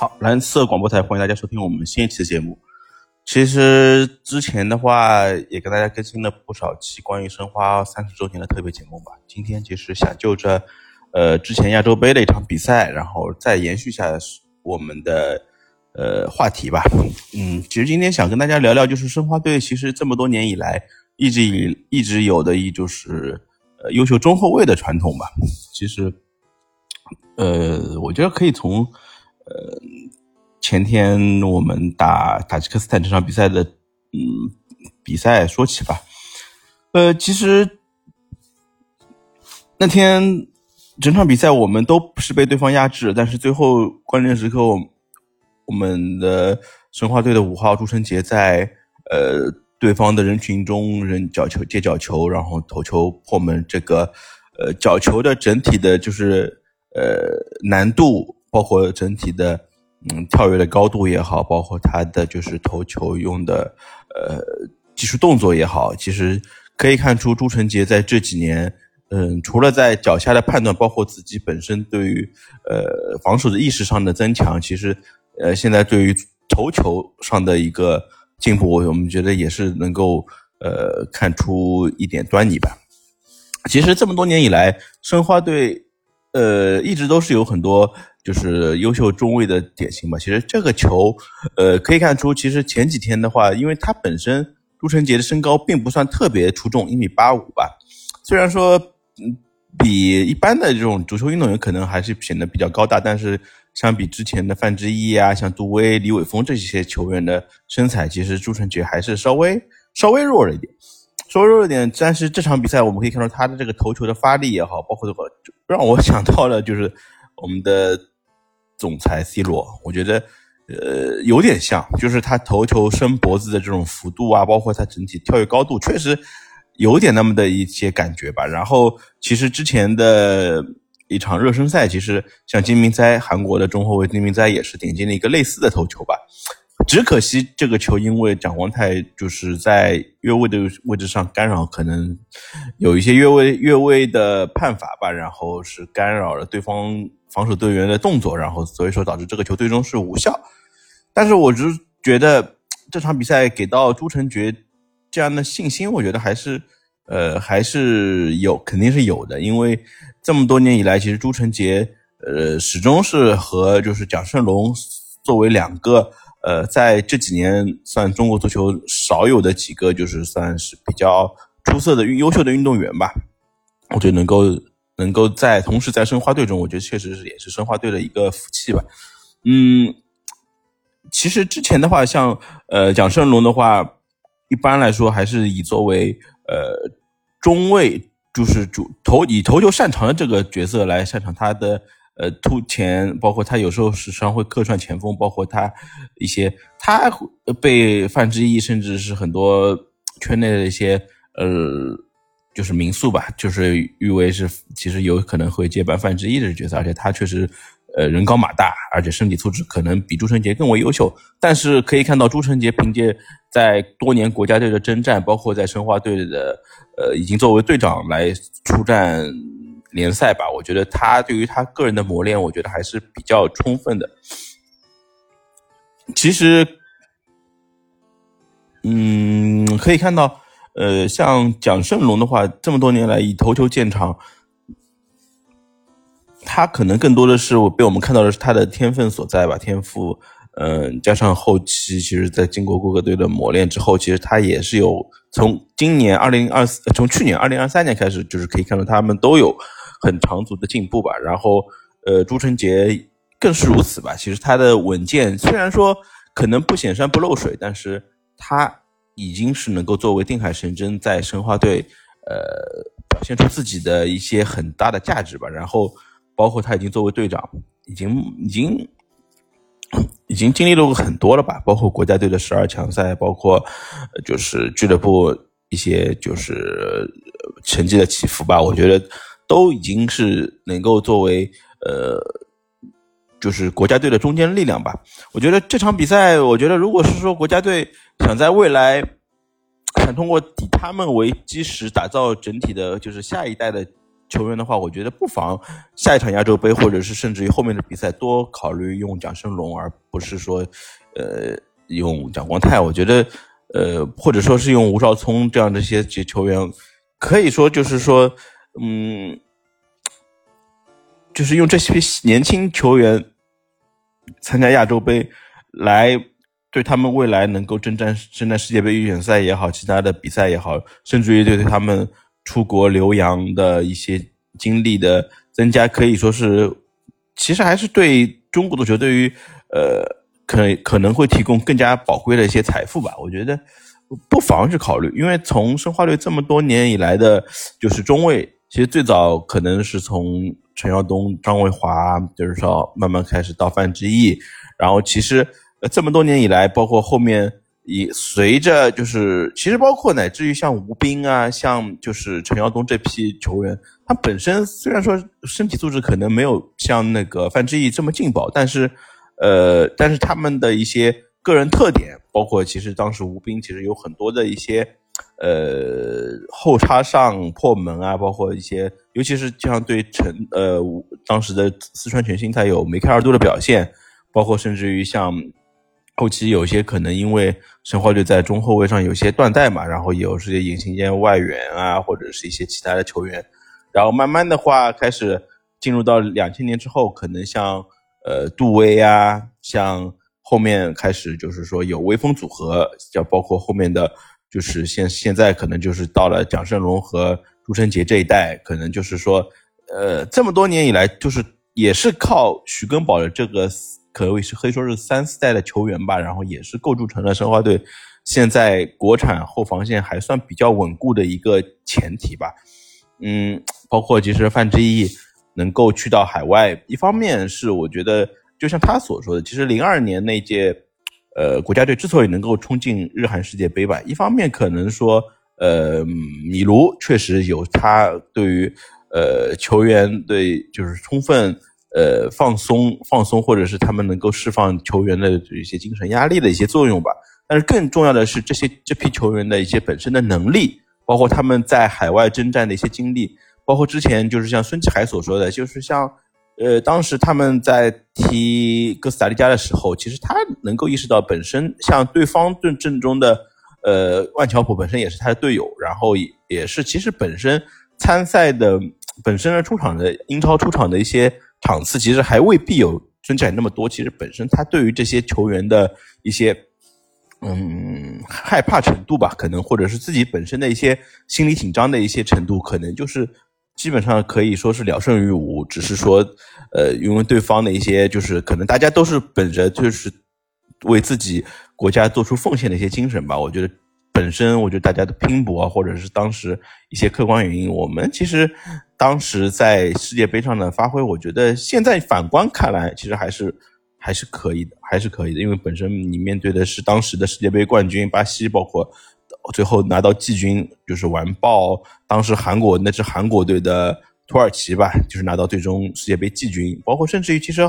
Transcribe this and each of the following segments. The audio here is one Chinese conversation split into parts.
好，蓝色广播台，欢迎大家收听我们新一期的节目。其实之前的话，也跟大家更新了不少期关于申花三十周年的特别节目吧。今天其实想就着，呃，之前亚洲杯的一场比赛，然后再延续下我们的呃话题吧。嗯，其实今天想跟大家聊聊，就是申花队其实这么多年以来，一直以一直有的一就是呃优秀中后卫的传统吧。其实，呃，我觉得可以从。呃，前天我们打塔吉克斯坦这场比赛的，嗯，比赛说起吧。呃，其实那天整场比赛我们都是被对方压制，但是最后关键时刻，我们的申花队的五号朱晨杰在呃对方的人群中扔角球接角球，然后头球破门，这个呃角球的整体的就是呃难度。包括整体的，嗯，跳跃的高度也好，包括他的就是投球用的，呃，技术动作也好，其实可以看出朱晨杰在这几年，嗯，除了在脚下的判断，包括自己本身对于呃防守的意识上的增强，其实，呃，现在对于投球上的一个进步，我们觉得也是能够呃看出一点端倪吧。其实这么多年以来，申花队，呃，一直都是有很多。就是优秀中卫的典型嘛。其实这个球，呃，可以看出，其实前几天的话，因为他本身朱晨杰的身高并不算特别出众，一米八五吧。虽然说，嗯，比一般的这种足球运动员可能还是显得比较高大，但是相比之前的范志毅啊、像杜威、李伟峰这些球员的身材，其实朱晨杰还是稍微稍微弱了一点，稍微弱一点。但是这场比赛我们可以看到他的这个头球的发力也好，包括这个，让我想到了就是我们的。总裁 C 罗，我觉得，呃，有点像，就是他头球伸脖子的这种幅度啊，包括他整体跳跃高度，确实有点那么的一些感觉吧。然后，其实之前的一场热身赛，其实像金明哉，韩国的中后卫金明哉也是点进了一个类似的头球吧。只可惜这个球因为蒋光太就是在越位的位置上干扰，可能有一些越位越位的判罚吧，然后是干扰了对方。防守队员的动作，然后所以说导致这个球最终是无效。但是我只是觉得这场比赛给到朱晨杰这样的信心，我觉得还是呃还是有肯定是有的，因为这么多年以来，其实朱晨杰呃始终是和就是蒋胜龙作为两个呃在这几年算中国足球少有的几个就是算是比较出色的优秀的运动员吧，我觉得能够。能够在同时在申花队中，我觉得确实是也是申花队的一个福气吧。嗯，其实之前的话，像呃蒋胜龙的话，一般来说还是以作为呃中卫，就是主投以投球擅长的这个角色来擅长他的呃突前，包括他有时候时常会客串前锋，包括他一些他被范志毅甚至是很多圈内的一些呃。就是民宿吧，就是誉为是其实有可能会接班范志毅的角色，而且他确实，呃，人高马大，而且身体素质可能比朱晨杰更为优秀。但是可以看到，朱晨杰凭借在多年国家队的征战，包括在申花队的，呃，已经作为队长来出战联赛吧，我觉得他对于他个人的磨练，我觉得还是比较充分的。其实，嗯，可以看到。呃，像蒋胜龙的话，这么多年来以头球见长，他可能更多的是我被我们看到的是他的天分所在吧，天赋，嗯，加上后期，其实在经过各个队的磨练之后，其实他也是有从今年二零二四，从去年二零二三年开始，就是可以看到他们都有很长足的进步吧。然后，呃，朱晨杰更是如此吧。其实他的稳健虽然说可能不显山不漏水，但是他。已经是能够作为定海神针在申花队，呃，表现出自己的一些很大的价值吧。然后，包括他已经作为队长，已经已经已经经历了很多了吧。包括国家队的十二强赛，包括就是俱乐部一些就是成绩的起伏吧。我觉得都已经是能够作为呃，就是国家队的中坚力量吧。我觉得这场比赛，我觉得如果是说国家队。想在未来，想通过以他们为基石打造整体的，就是下一代的球员的话，我觉得不妨下一场亚洲杯，或者是甚至于后面的比赛，多考虑用蒋胜龙，而不是说，呃，用蒋光太。我觉得，呃，或者说是用吴少聪这样的一些球员，可以说就是说，嗯，就是用这些年轻球员参加亚洲杯，来对他们未来能够征战征战世界杯预选赛也好，其他的比赛也好，甚至于对他们。出国留洋的一些经历的增加，可以说是，其实还是对中国足球对于呃可可能会提供更加宝贵的一些财富吧。我觉得不妨去考虑，因为从申花队这么多年以来的，就是中卫，其实最早可能是从陈耀东、张卫华，就是说慢慢开始到范志毅，然后其实呃这么多年以来，包括后面。以随着就是，其实包括乃至于像吴斌啊，像就是陈耀东这批球员，他本身虽然说身体素质可能没有像那个范志毅这么劲爆，但是，呃，但是他们的一些个人特点，包括其实当时吴斌其实有很多的一些，呃，后插上破门啊，包括一些，尤其是像对陈呃当时的四川全兴才有梅开二度的表现，包括甚至于像。后期有些可能因为申花队在中后卫上有些断代嘛，然后有这些隐形间外援啊，或者是一些其他的球员，然后慢慢的话开始进入到两千年之后，可能像呃杜威啊，像后面开始就是说有威风组合，叫包括后面的就是现现在可能就是到了蒋胜龙和朱晨杰这一代，可能就是说呃这么多年以来，就是也是靠徐根宝的这个。可谓是可以说是三四代的球员吧，然后也是构筑成了申花队现在国产后防线还算比较稳固的一个前提吧。嗯，包括其实范志毅能够去到海外，一方面是我觉得就像他所说的，其实零二年那届呃国家队之所以能够冲进日韩世界杯吧，一方面可能说呃米卢确实有他对于呃球员对就是充分。呃，放松放松，或者是他们能够释放球员的一些精神压力的一些作用吧。但是更重要的是，这些这批球员的一些本身的能力，包括他们在海外征战的一些经历，包括之前就是像孙继海所说的，就是像呃，当时他们在踢哥斯达黎加的时候，其实他能够意识到，本身像对方阵阵中的呃万乔普本身也是他的队友，然后也也是其实本身参赛的本身的出场的英超出场的一些。场次其实还未必有孙继海那么多。其实本身他对于这些球员的一些，嗯，害怕程度吧，可能或者是自己本身的一些心理紧张的一些程度，可能就是基本上可以说是了胜于无。只是说，呃，因为对方的一些就是可能大家都是本着就是为自己国家做出奉献的一些精神吧。我觉得本身，我觉得大家的拼搏啊，或者是当时一些客观原因，我们其实。当时在世界杯上的发挥，我觉得现在反观看来，其实还是还是可以的，还是可以的。因为本身你面对的是当时的世界杯冠军巴西，包括最后拿到季军就是完爆当时韩国那支韩国队的土耳其吧，就是拿到最终世界杯季军。包括甚至于其实，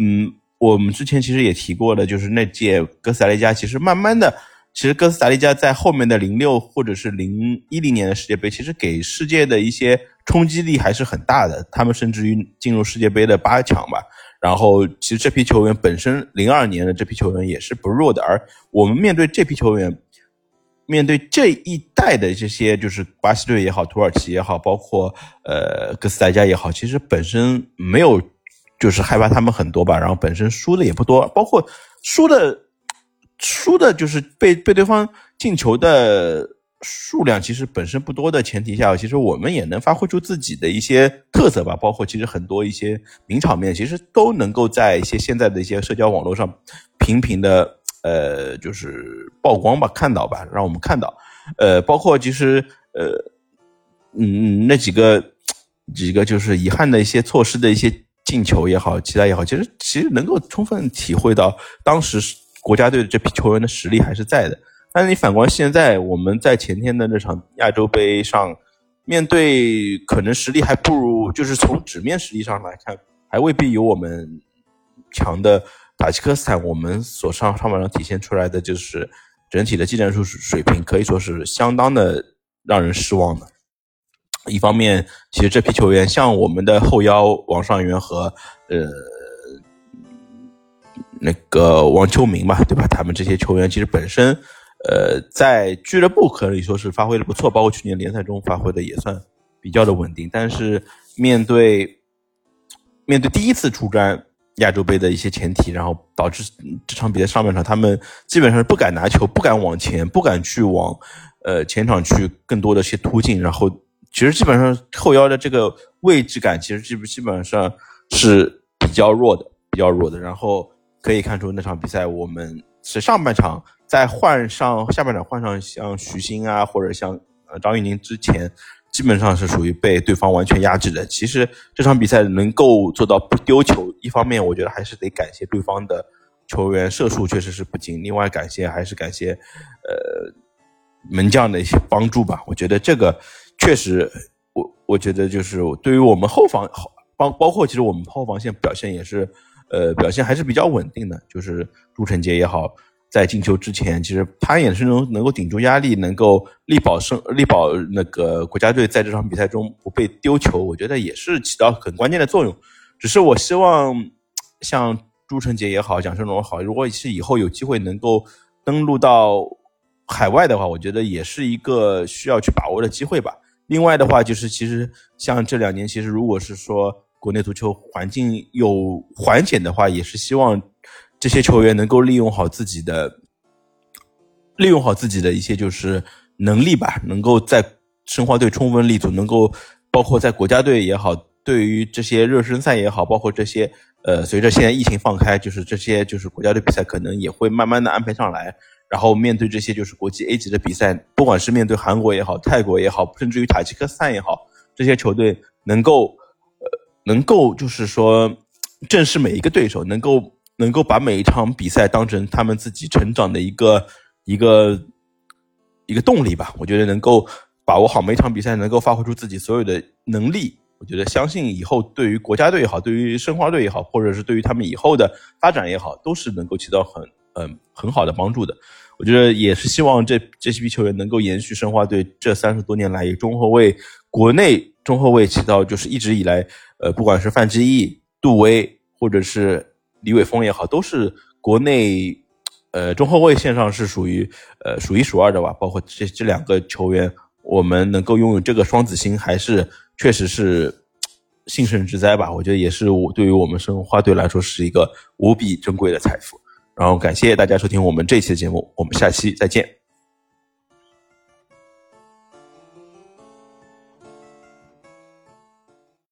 嗯，我们之前其实也提过的，就是那届哥斯达黎加，其实慢慢的。其实哥斯达黎加在后面的零六或者是零一零年的世界杯，其实给世界的一些冲击力还是很大的。他们甚至于进入世界杯的八强吧。然后，其实这批球员本身零二年的这批球员也是不弱的。而我们面对这批球员，面对这一代的这些，就是巴西队也好，土耳其也好，包括呃哥斯达加也好，其实本身没有就是害怕他们很多吧。然后本身输的也不多，包括输的。输的就是被被对方进球的数量其实本身不多的前提下，其实我们也能发挥出自己的一些特色吧。包括其实很多一些名场面，其实都能够在一些现在的一些社交网络上频频的呃就是曝光吧，看到吧，让我们看到。呃，包括其实呃嗯那几个几个就是遗憾的一些错失的一些进球也好，其他也好，其实其实能够充分体会到当时。国家队的这批球员的实力还是在的，但是你反观现在，我们在前天的那场亚洲杯上，面对可能实力还不如，就是从纸面实力上来看，还未必有我们强的塔吉克斯坦。我们所上上半场体现出来的就是整体的技战术水平，可以说是相当的让人失望的。一方面，其实这批球员像我们的后腰王上源和呃那个王秋明嘛，对吧？他们这些球员其实本身呃在俱乐部可以说是发挥的不错，包括去年联赛中发挥的也算比较的稳定。但是面对面对第一次出战亚洲杯的一些前提，然后导致这场比赛上半场他们基本上是不敢拿球，不敢往前，不敢去往呃前场去更多的些突进，然后。其实基本上后腰的这个位置感，其实基基本上是比较弱的，比较弱的。然后可以看出那场比赛，我们是上半场在换上下半场换上像徐新啊，或者像呃张玉宁之前，基本上是属于被对方完全压制的。其实这场比赛能够做到不丢球，一方面我觉得还是得感谢对方的球员射术确实是不精，另外感谢还是感谢呃门将的一些帮助吧。我觉得这个。确实，我我觉得就是对于我们后防，包包括其实我们后防线表现也是，呃，表现还是比较稳定的。就是朱晨杰也好，在进球之前，其实他也是能能够顶住压力，能够力保胜，力保那个国家队在这场比赛中不被丢球。我觉得也是起到很关键的作用。只是我希望像朱晨杰也好，蒋胜龙也好，如果是以后有机会能够登陆到海外的话，我觉得也是一个需要去把握的机会吧。另外的话，就是其实像这两年，其实如果是说国内足球环境有缓解的话，也是希望这些球员能够利用好自己的，利用好自己的一些就是能力吧，能够在申花队充分立足，能够包括在国家队也好，对于这些热身赛也好，包括这些呃，随着现在疫情放开，就是这些就是国家队比赛可能也会慢慢的安排上来。然后面对这些就是国际 A 级的比赛，不管是面对韩国也好、泰国也好，甚至于塔吉克斯坦也好，这些球队能够，呃，能够就是说正视每一个对手，能够能够把每一场比赛当成他们自己成长的一个一个一个动力吧。我觉得能够把握好每场比赛，能够发挥出自己所有的能力。我觉得相信以后对于国家队也好，对于申花队也好，或者是对于他们以后的发展也好，都是能够起到很嗯很好的帮助的。我觉得也是希望这这批球员能够延续申花队这三十多年来以中后卫国内中后卫起到就是一直以来，呃，不管是范志毅、杜威或者是李伟峰也好，都是国内呃中后卫线上是属于呃数一数二的吧。包括这这两个球员，我们能够拥有这个双子星，还是确实是幸甚至哉吧。我觉得也是我对于我们申花队来说是一个无比珍贵的财富。然后感谢大家收听我们这期的节目，我们下期再见。